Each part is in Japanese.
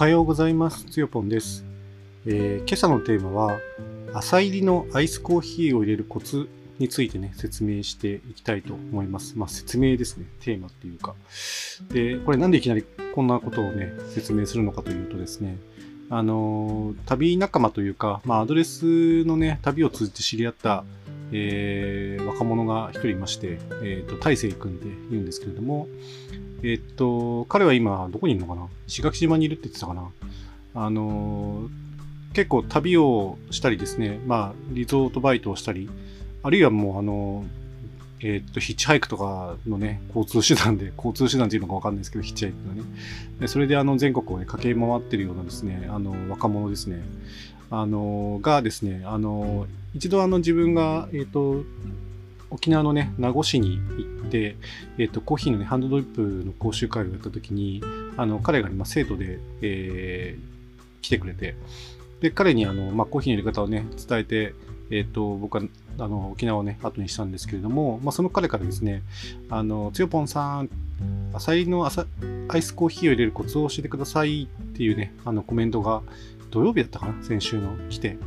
はようございます。つよぽんです、えー今朝のテーマは、朝入りのアイスコーヒーを入れるコツについてね、説明していきたいと思います。まあ、説明ですね。テーマっていうか。で、これなんでいきなりこんなことをね、説明するのかというとですね、あのー旅仲間というか、まあ、アドレスのね、旅を通じて知り合った、えー若者が一人いまして、えっ、と、大成君で言うんですけれども、えっと、彼は今、どこにいるのかな？石垣島にいるって言ってたかな？あのー結構旅をしたりですね、まあ、リゾートバイトをしたり、あるいはもう、あのえっと、ヒッチハイクとかのね、交通手段で、交通手段っていうのかわかんないですけど、ヒッチハイクがね。それで、あの、全国をね、駆け回ってるようなですね、あの、若者ですね。あのがですね、あの一度あの、自分が、えっと、沖縄のね、名護市に行って、えっ、と、コーヒーのね、ハンドドリップの講習会をやった時に、あの、彼がね、まあ、生徒で、えー来てくれて、で、彼にあの、まあ、コーヒーの入れ方をね、伝えて、えっ、と、僕は、あの、沖縄をね、後にしたんですけれども、まあ、その彼からですね、あの、つよぽんさん、朝入りのアイスコーヒーを入れるコツを教えてくださいっていうね、あの、コメントが、土曜日だったかな？先週の来て。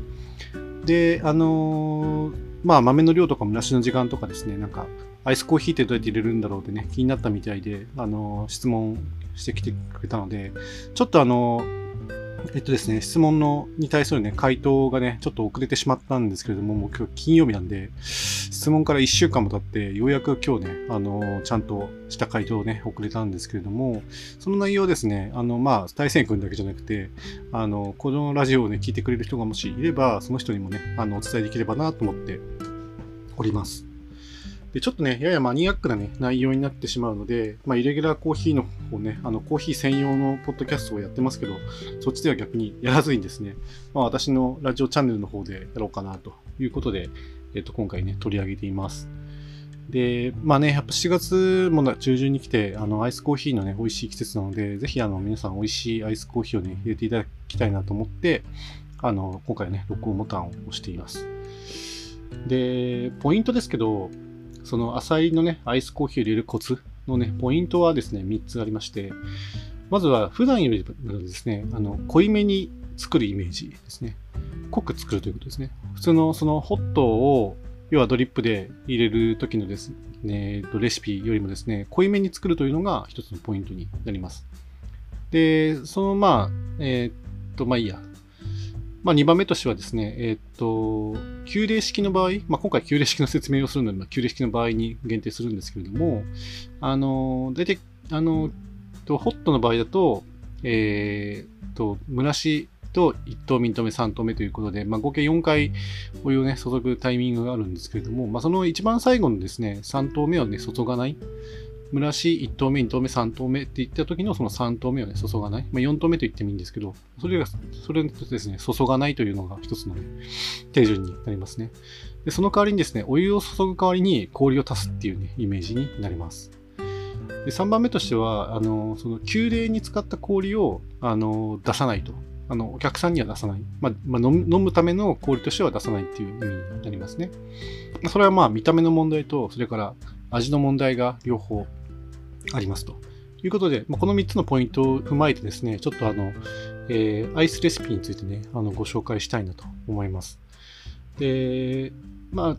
で、あのーまあ、豆の量とかもなしの時間とかですね、なんか、アイスコーヒーってどうやって入れるんだろうってね、気になったみたいで、あのー質問してきてくれたので、ちょっとあのーえっとですね、質問のに対するね、回答がね、ちょっと遅れてしまったんですけれども、もう今日金曜日なんで、質問から1週間も経って、ようやく今日ね、あのちゃんとした回答をね、遅れたんですけれども、その内容ですね、あの、まあ、大戦君だけじゃなくて、あの、このラジオをね、聞いてくれる人がもしいれば、その人にもね、あの、お伝えできればなと思っております。で、ちょっとね、ややマニアックなね、内容になってしまうので、まあ、イレギュラーコーヒーの方ね、あの、コーヒー専用のポッドキャストをやってますけど、そっちでは逆にやらずにですね、まあ、私のラジオチャンネルの方でやろうかなということで、えっと、今回ね、取り上げています。で、まあね、やっぱ7月も中旬に来て、あの、アイスコーヒーのね、美味しい季節なので、ぜひ、あの、皆さん美味しいアイスコーヒーをね、入れていただきたいなと思って、あの、今回ね、録音ボタンを押しています。で、ポイントですけど、その浅いのね、アイスコーヒーを入れるコツのね、ポイントはですね、3つありまして、まずは普段よりもですね、あの、濃いめに作るイメージですね。濃く作るということですね。普通のそのホットを、要はドリップで入れる時のですね、レシピよりもですね、濃いめに作るというのが一つのポイントになります。で、そのまあ、えーっと、まあいいや。まあ2番目としてはですね、えーっと、急冷式の場合、まあ今回急冷式の説明をするので、まあ、急冷式の場合に限定するんですけれども、あの、大体、あの、とホットの場合だと、えーっと、蒸らしと1等目、2等目、3等目ということで、まあ、合計4回お湯をね、注ぐタイミングがあるんですけれども、まあ、その一番最後のですね、3等目をね、注がない。蒸らし1等目、2等目、3等目って言った時のその3等目をね、注がない。まあ、4等目と言ってもいいんですけど、それが、それとですね、注がないというのが一つのね、手順になりますね。で、その代わりにですね、お湯を注ぐ代わりに氷を足すっていうね、イメージになります。で3番目としては、あの、その、急冷に使った氷を、あの、出さないと。あの、お客さんには出さない。まあ、まあ、飲むための氷としては出さないっていう意味になりますね。それはまあ、見た目の問題と、それから味の問題が両方ありますと。いうことで、まあ、この3つのポイントを踏まえてですね、ちょっとあの、えーアイスレシピについてね、あの、ご紹介したいなと思います。で、まあ、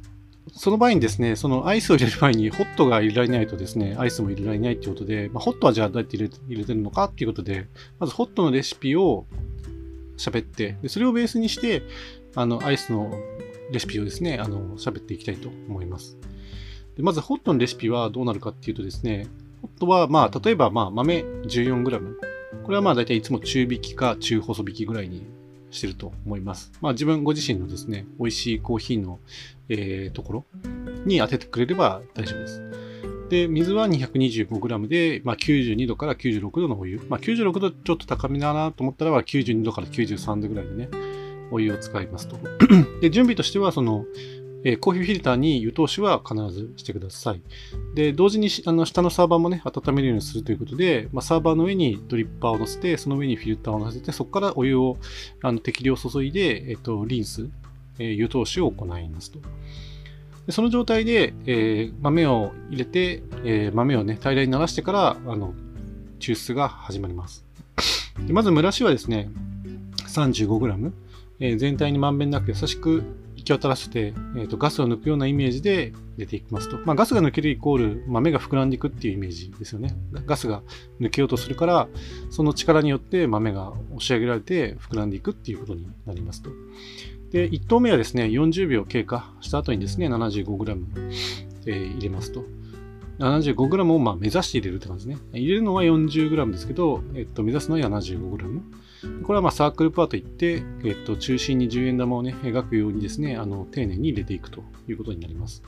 その場合にですね、そのアイスを入れる前にホットが入れられないとですね、アイスも入れられないということで、まあ、ホットはじゃあどうやって入れ入れてるのかっていうことで、まずホットのレシピを喋って、でそれをベースにして、あの、アイスのレシピをですね、あの、喋っていきたいと思います。でまず、ホットのレシピはどうなるかっていうとですね、ホットは、まあ、例えば、まあ、豆 14g。これはまあ、大体いつも中引きか中細引きぐらいにしてると思います。まあ、自分ご自身のですね、美味しいコーヒーの、えーところに当ててくれれば大丈夫です。で、水は 225g で、まあ、92度から96度のお湯。まあ、96度ちょっと高めだなと思ったらば、92度から93度ぐらいでね、お湯を使いますと。で、準備としては、その、えコーヒーフィルターに湯通しは必ずしてください。で、同時にあの下のサーバーもね、温めるようにするということで、まあ、サーバーの上にドリッパーを乗せて、その上にフィルターを乗せて、そこからお湯をあの適量注いで、えっと、リンス、え湯通しを行いますと。でその状態で、えー豆を入れて、えー豆をね、平らにならしてから、あの、抽出が始まります。でまず蒸らしはですね、35g、え、全体にまんべんなく優しく行き渡らせて、えーと、ガスを抜くようなイメージで入れていきますと。まあ、ガスが抜けるイコール豆が膨らんでいくっていうイメージですよね。ガスが抜けようとするから、その力によって豆が押し上げられて膨らんでいくっていうことになりますと。で、1投目はですね、40秒経過した後にですね、75g、えー、入れますと。75g をまあ目指して入れるって感じですね。入れるのは 40g ですけど、えっと、目指すのは 75g。これはまサークルパーといって、えっと、中心に10円玉をね、描くようにですね、あの、丁寧に入れていくということになります。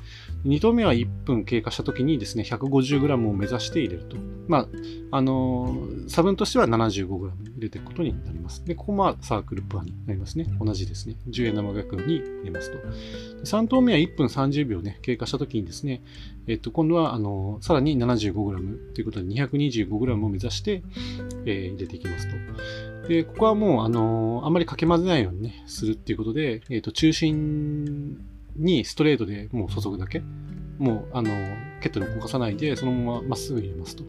2投目は1分経過した時にですね、150g を目指して入れると。まあ、あの差分としては 75g 入れていくことになります。で、ここもサークルパーになりますね。同じですね。10円玉描くように入れますと。3投目は1分30秒ね、経過した時にですね、えっと、今度は、あのさらに 75g ということで 225g を目指して、えー、入れていきますと。で、ここはもう、あのー、あんまりかけ混ぜないようにね、するっていうことで、えっ、ー、と、中心にストレートでもう注ぐだけ。もう、あのー、ケットルを動かさないで、そのまままっすぐ入れますと。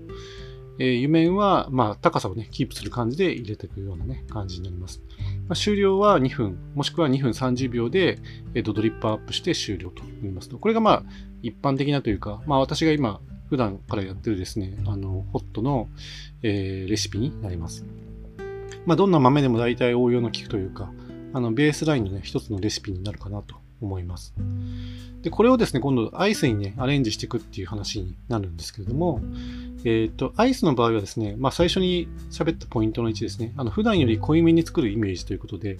えー、湯面は、まあ、高さをね、キープする感じで入れていくようなね、感じになります。まあ、終了は2分、もしくは2分30秒で、えっ、と、ドリップアップして終了となりますと。これがまあ、一般的なというか、まあ、私が今、普段からやってるですね、あの、ホットの、えー、レシピになります。まあ、どんな豆でも大体応用の効くというか、あの、ベースラインのね、一つのレシピになるかなと思います。で、これをですね、今度アイスにね、アレンジしていくっていう話になるんですけれども、えっ、ー、と、アイスの場合はですね、まあ最初に喋ったポイントの1ですね、あの、普段より濃いめに作るイメージということで、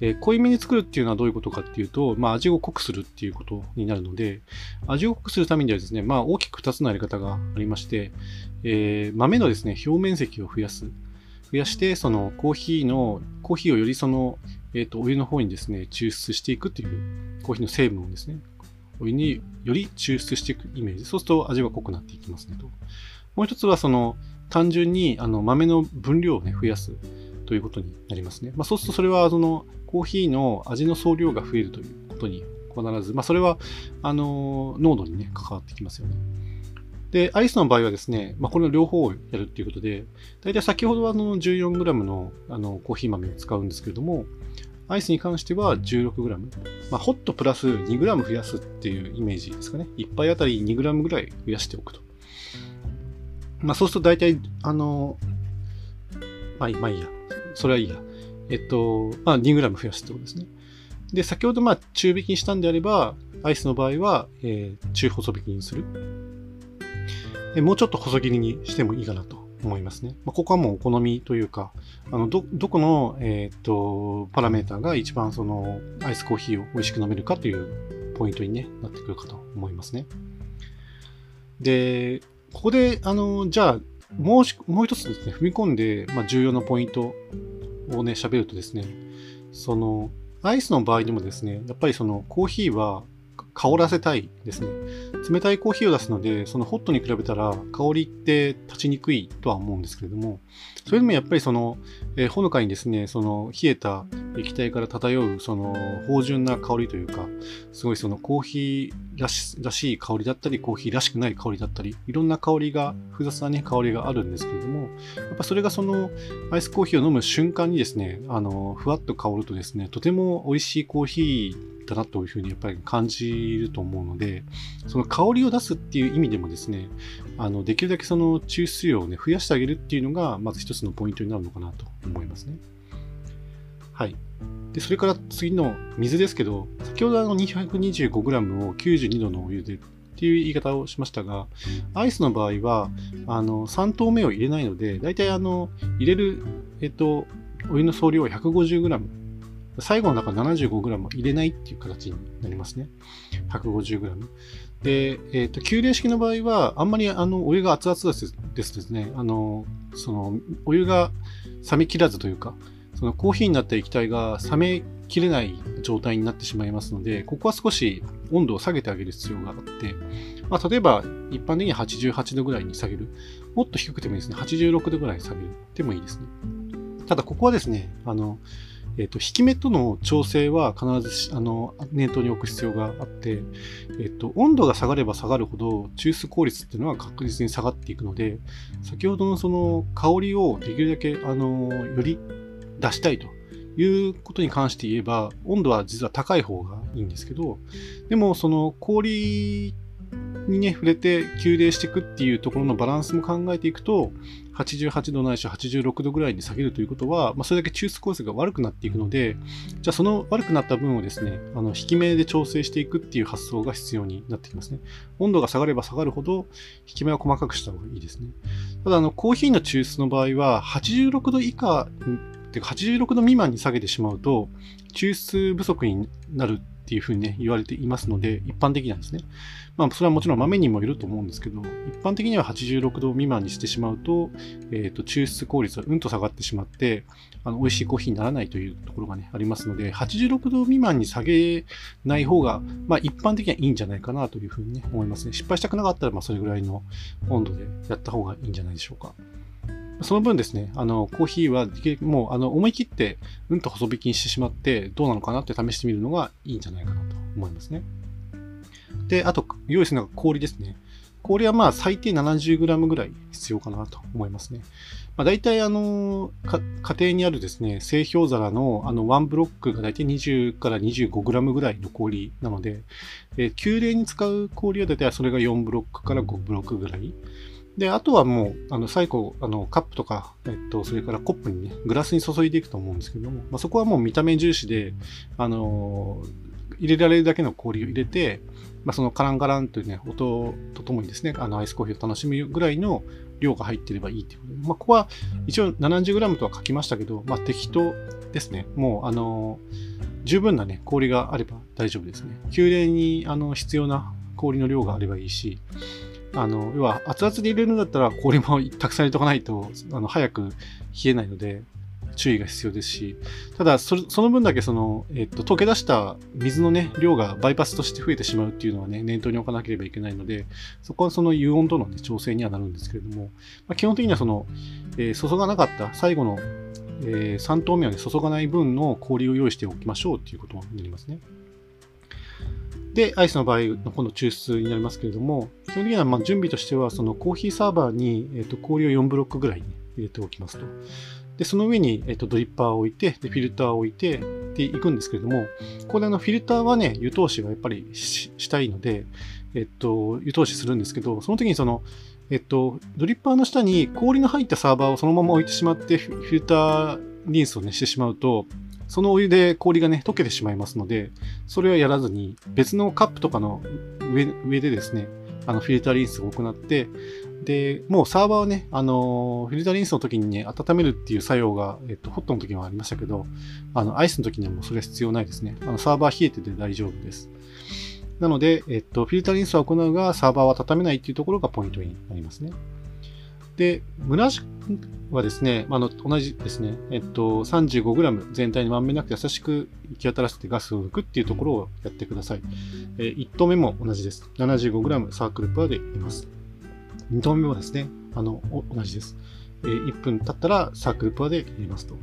えー、濃いめに作るっていうのはどういうことかっていうと、まあ味を濃くするっていうことになるので、味を濃くするためにはですね、まあ大きく2つのやり方がありまして、えー、豆のですね、表面積を増やす。増やして、そのコーヒーの、コーヒーをよりその、えっ、ー、と、お湯の方にですね、抽出していくという、コーヒーの成分をですね、お湯により抽出していくイメージ。そうすると味が濃くなっていきますねと。もう一つは、その、単純にあの豆の分量をね、増やすということになりますね。まあ、そうするとそれは、その、コーヒーの味の総量が増えるということに必ず、まあ、それは、あの、濃度にね、関わってきますよね。で、アイスの場合はですね、まあ、これの両方をやるっていうことで、大体先ほどはの 14g のあのコーヒー豆を使うんですけれども、アイスに関しては 16g。まあ、ホットプラス 2g 増やすっていうイメージですかね。1杯あたり 2g ぐらい増やしておくと。まあ、そうすると大体、あの、まあ、まあいいや。それはいいや。えっと、まあ、2g 増やすってことですね。で、先ほどまあ中引きにしたんであれば、アイスの場合は、えー、中細引きにする。もうちょっと細切りにしてもいいかなと思いますね。まあ、ここはもうお好みというか、あのど、どこの、えー、っと、パラメータが一番その、アイスコーヒーを美味しく飲めるかというポイントに、ね、なってくるかと思いますね。で、ここで、あの、じゃあ、もうもう一つですね、踏み込んで、まあ、重要なポイントをね、喋るとですね、その、アイスの場合にもですね、やっぱりそのコーヒーは香らせたいですね。冷たいコーヒーを出すので、そのホットに比べたら香りって立ちにくいとは思うんですけれども、それでもやっぱりその、えー、ほのかにですね、その冷えた液体から漂うその芳醇な香りというか、すごいそのコーヒーらしらしい香りだったり、コーヒーらしくない香りだったり、いろんな香りが、複雑なね、香りがあるんですけれども、やっぱそれがそのアイスコーヒーを飲む瞬間にですね、あの、ふわっと香るとですね、とても美味しいコーヒーだなというふうにやっぱり感じると思うので、その香りを出すっていう意味でもですね、あの、できるだけその抽出量をね、増やしてあげるっていうのが、まず一つのポイントになるのかなと思いますね。はい。で、それから次の水ですけど、先ほどあの 225g を92度のお湯でっていう言い方をしましたが、アイスの場合は、あの、3投目を入れないので、だいたいあの、入れる、えっと、お湯の総量は 150g。最後の中 75g 入れないっていう形になりますね。150g。で、えっ、と、急冷式の場合は、あんまりあの、お湯が熱々ですですね、あの、その、お湯が冷め切らずというか、そのコーヒーになった液体が冷めきれない状態になってしまいますので、ここは少し温度を下げてあげる必要があって、まあ、例えば一般的に88度ぐらいに下げる。もっと低くてもいいですね。86度ぐらい下げる。でもいいですね。ただここはですね、あの、えっ、と、引き目との調整は必ずあの念頭に置く必要があって、えっ、と、温度が下がれば下がるほど抽出効率っていうのは確実に下がっていくので、先ほどのその香りをできるだけあのより出したいということに関して言えば、温度は実は高い方がいいんですけど、でもその氷にね、触れて急冷していくっていうところのバランスも考えていくと、88度ないし86度ぐらいに下げるということは、まあ、それだけ抽出構成が悪くなっていくので、じゃあその悪くなった分をですね、あの引き目で調整していくっていう発想が必要になってきますね。温度が下がれば下がるほど、引き目は細かくした方がいいですね。ただ、あの、コーヒーの抽出の場合は、86度以下、ってか86度未満に下げてしまうと、抽出不足になるっていうふうにね、言われていますので、一般的なんですね。まあ、それはもちろん豆にもよると思うんですけど、一般的には86度未満にしてしまうと、えっ、ー、と、抽出効率はうんと下がってしまって、あの、美味しいコーヒーにならないというところがね、ありますので、86度未満に下げない方が、まあ、一般的にはいいんじゃないかなというふうにね、思いますね。失敗したくなかったら、まあ、それぐらいの温度でやった方がいいんじゃないでしょうか。その分ですね、あの、コーヒーは、もう、あの、思い切って、うんと細引きにしてしまって、どうなのかなって試してみるのがいいんじゃないかなと思いますね。で、あと、用意するのが氷ですね。氷はまあ最低 70g ぐらい必要かなと思いますね。まあ、大体あの家庭にあるですね、製氷皿のあの1ブロックが大体20から 25g ぐらいの氷なので、えー、急冷に使う氷は大体それが4ブロックから5ブロックぐらい。で、あとはもう、あの、最後、あの、カップとか、えっと、それからコップにね、グラスに注いでいくと思うんですけども、まあ、そこはもう見た目重視で、あの入れられるだけの氷を入れて、まあ、そのカランカランというね、音とともにですね、あの、アイスコーヒーを楽しむぐらいの量が入っていればいいっていうことで、まあ、ここは一応 70g とは書きましたけど、まあ、適当ですね。もう、あの十分なね、氷があれば大丈夫ですね。急冷に、あの、必要な氷の量があればいいし、あの、要は熱々で入れるんだったら氷もたくさん入れとかないと、あの、早く冷えないので、注意が必要ですし、ただそ、その分だけその、えっと、溶け出した水のね、量がバイパスとして増えてしまうっていうのはね、念頭に置かなければいけないので、そこはその油温との、ね、調整にはなるんですけれども、まあ、基本的にはその、えー、注がなかった最後の、えー、3投目はね、注がない分の氷を用意しておきましょうっていうことになりますね。で、アイスの場合の今度抽出になりますけれども、基本的にはま準備としては、そのコーヒーサーバーに、えー、と氷を4ブロックぐらい入れておきますと。で、その上に、えー、とドリッパーを置いて、で、フィルターを置いて、で、いくんですけれども、ここであのフィルターはね、湯通しがやっぱりしたいので、えっ、と、湯通しするんですけど、その時にその、えっと、ドリッパーの下に氷の入ったサーバーをそのまま置いてしまって、フィルターリンスをね、してしまうと、そのお湯で氷がね、溶けてしまいますので、それはやらずに、別のカップとかの上上でですね、あのフィルターリンスを行って、で、もうサーバーをね、あの、フィルターリンスの時にね、温めるっていう作用が、えっと、ホットの時もありましたけど、あの、アイスの時にはもうそれは必要ないですね。あの、サーバー冷えてて大丈夫です。なので、えっと、フィルターリンスを行うが、サーバーは温めないっていうところがポイントになりますね。で、蒸しはですね、あの、同じですね、えっと、35g 全体にまんべんなく優しく行き渡らせてガスを抜くっていうところをやってください。えー、1投目も同じです。75g サークルパーで入れます。2投目もですね、あの、同じです。えー、1分経ったらサークルパーで入れますと。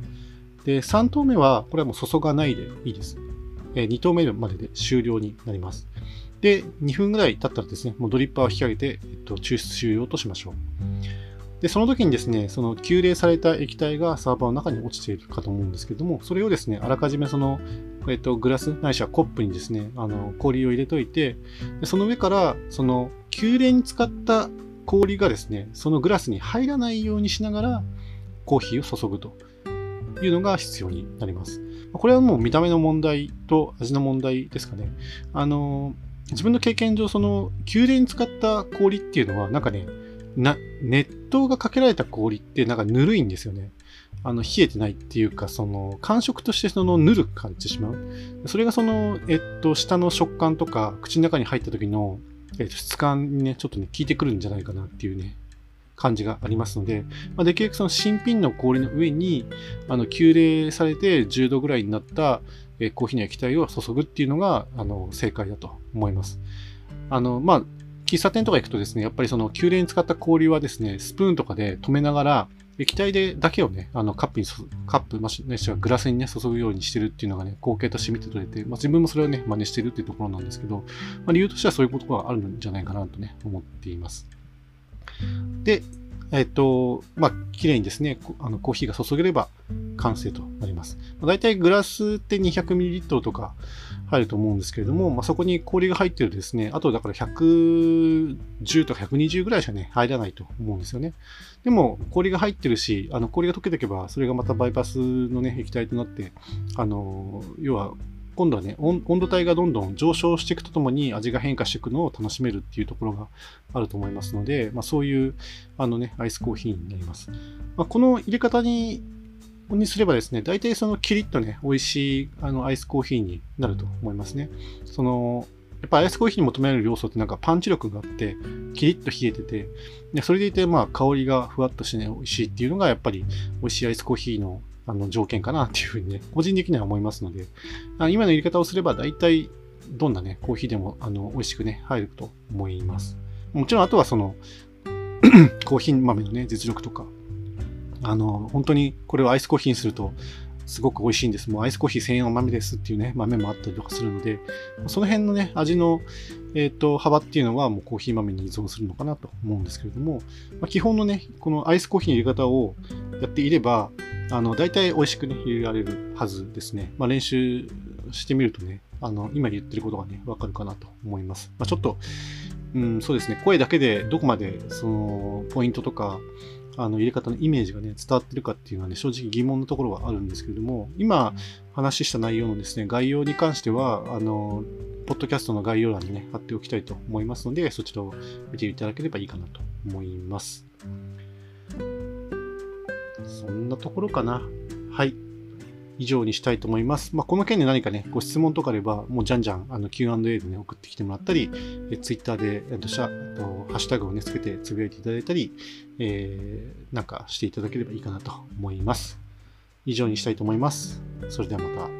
で、3投目は、これはもう注がないでいいです。えー、2投目までで終了になります。で、2分ぐらい経ったらですね、もうドリッパーを引き上げて、えっと、抽出終了としましょう。で、その時にですね、その急冷された液体がサーバーの中に落ちているかと思うんですけども、それをですね、あらかじめその、えっと、グラスないしはコップにですね、あの、氷を入れといて、でその上から、その、急冷に使った氷がですね、そのグラスに入らないようにしながら、コーヒーを注ぐというのが必要になります。これはもう見た目の問題と味の問題ですかね。あの、自分の経験上、その、急冷に使った氷っていうのは、なんかね、な、熱湯がかけられた氷ってなんかぬるいんですよね。あの、冷えてないっていうか、その、感触としてその、ぬるく感じてしまう。それがその、えっと、下の食感とか、口の中に入った時の、えっと、質感にね、ちょっとね、効いてくるんじゃないかなっていうね、感じがありますので、まあ、できるだけその新品の氷の上に、あの、急冷されて10度ぐらいになった、えコーヒーの液体を注ぐっていうのが、あの、正解だと思います。あの、まあ、喫茶店とか行くとですね、やっぱりその宮殿に使った氷はですね、スプーンとかで止めながら、液体でだけをね、あのカップに、カップ、ましくはグラスにね、注ぐようにしてるっていうのがね、光景として見て取れて、まあ、自分もそれをね、真似してるっていうところなんですけど、まあ、理由としてはそういうことがあるんじゃないかなとね、思っています。で、えっと、まあ、綺麗にですね、あのコーヒーが注げれば完成となります。まあ、大体グラスって 200ml とか入ると思うんですけれども、まあ、そこに氷が入ってるとですね、あとだから110とか120ぐらいしかね、入らないと思うんですよね。でも、氷が入ってるし、あの氷が溶けていけば、それがまたバイパスのね、液体となって、あの、要は今度はね、温度帯がどんどん上昇していくとともに味が変化していくのを楽しめるっていうところがあると思いますので、まあ、そういうあのね、アイスコーヒーになります。まあ、この入れ方ににすればですね、大体そのキリッとね、美味しいあのアイスコーヒーになると思いますね。その、やっぱアイスコーヒーに求められる要素ってなんかパンチ力があって、キリッと冷えてて、でそれでいてまあ香りがふわっとしてね、美味しいっていうのがやっぱり美味しいアイスコーヒーのあの条件かなっていうふうにね、個人的には思いますので、あ今の入れ方をすれば大体どんなね、コーヒーでもあの美味しくね、入ると思います。もちろんあとはその コーヒー豆のね、実力とか、あの、本当にこれをアイスコーヒーにすると、すごく美味しいんです。もうアイスコーヒー専用豆ですっていうね、豆もあったりとかするので、その辺のね、味の、えーと、幅っていうのはもうコーヒー豆に依存するのかなと思うんですけれども、まあ、基本のね、このアイスコーヒーの入れ方をやっていれば、あの、大体美味しくね、入れられるはずですね。まあ、練習してみるとね、あの、今言ってることがね、わかるかなと思います。まあ、ちょっと、うん、そうですね、声だけでどこまで、その、ポイントとか、あの入れ方のイメージがね、伝わってるかっていうのはね、正直疑問のところはあるんですけれども、今話した内容のですね、概要に関しては、あの、ポッドキャストの概要欄にね、貼っておきたいと思いますので、そちらを見ていただければいいかなと思います。そんなところかな。はい。以上にしたいと思います。まあ、この件で何かね、ご質問とかあれば、もうじゃんじゃんあの Q&A でね、送ってきてもらったり、え Twitter で、えっと、シャとハッシュタグをね、つけてつぶやいていただいたり、えー、なんかしていただければいいかなと思います。以上にしたいと思います。それではまた。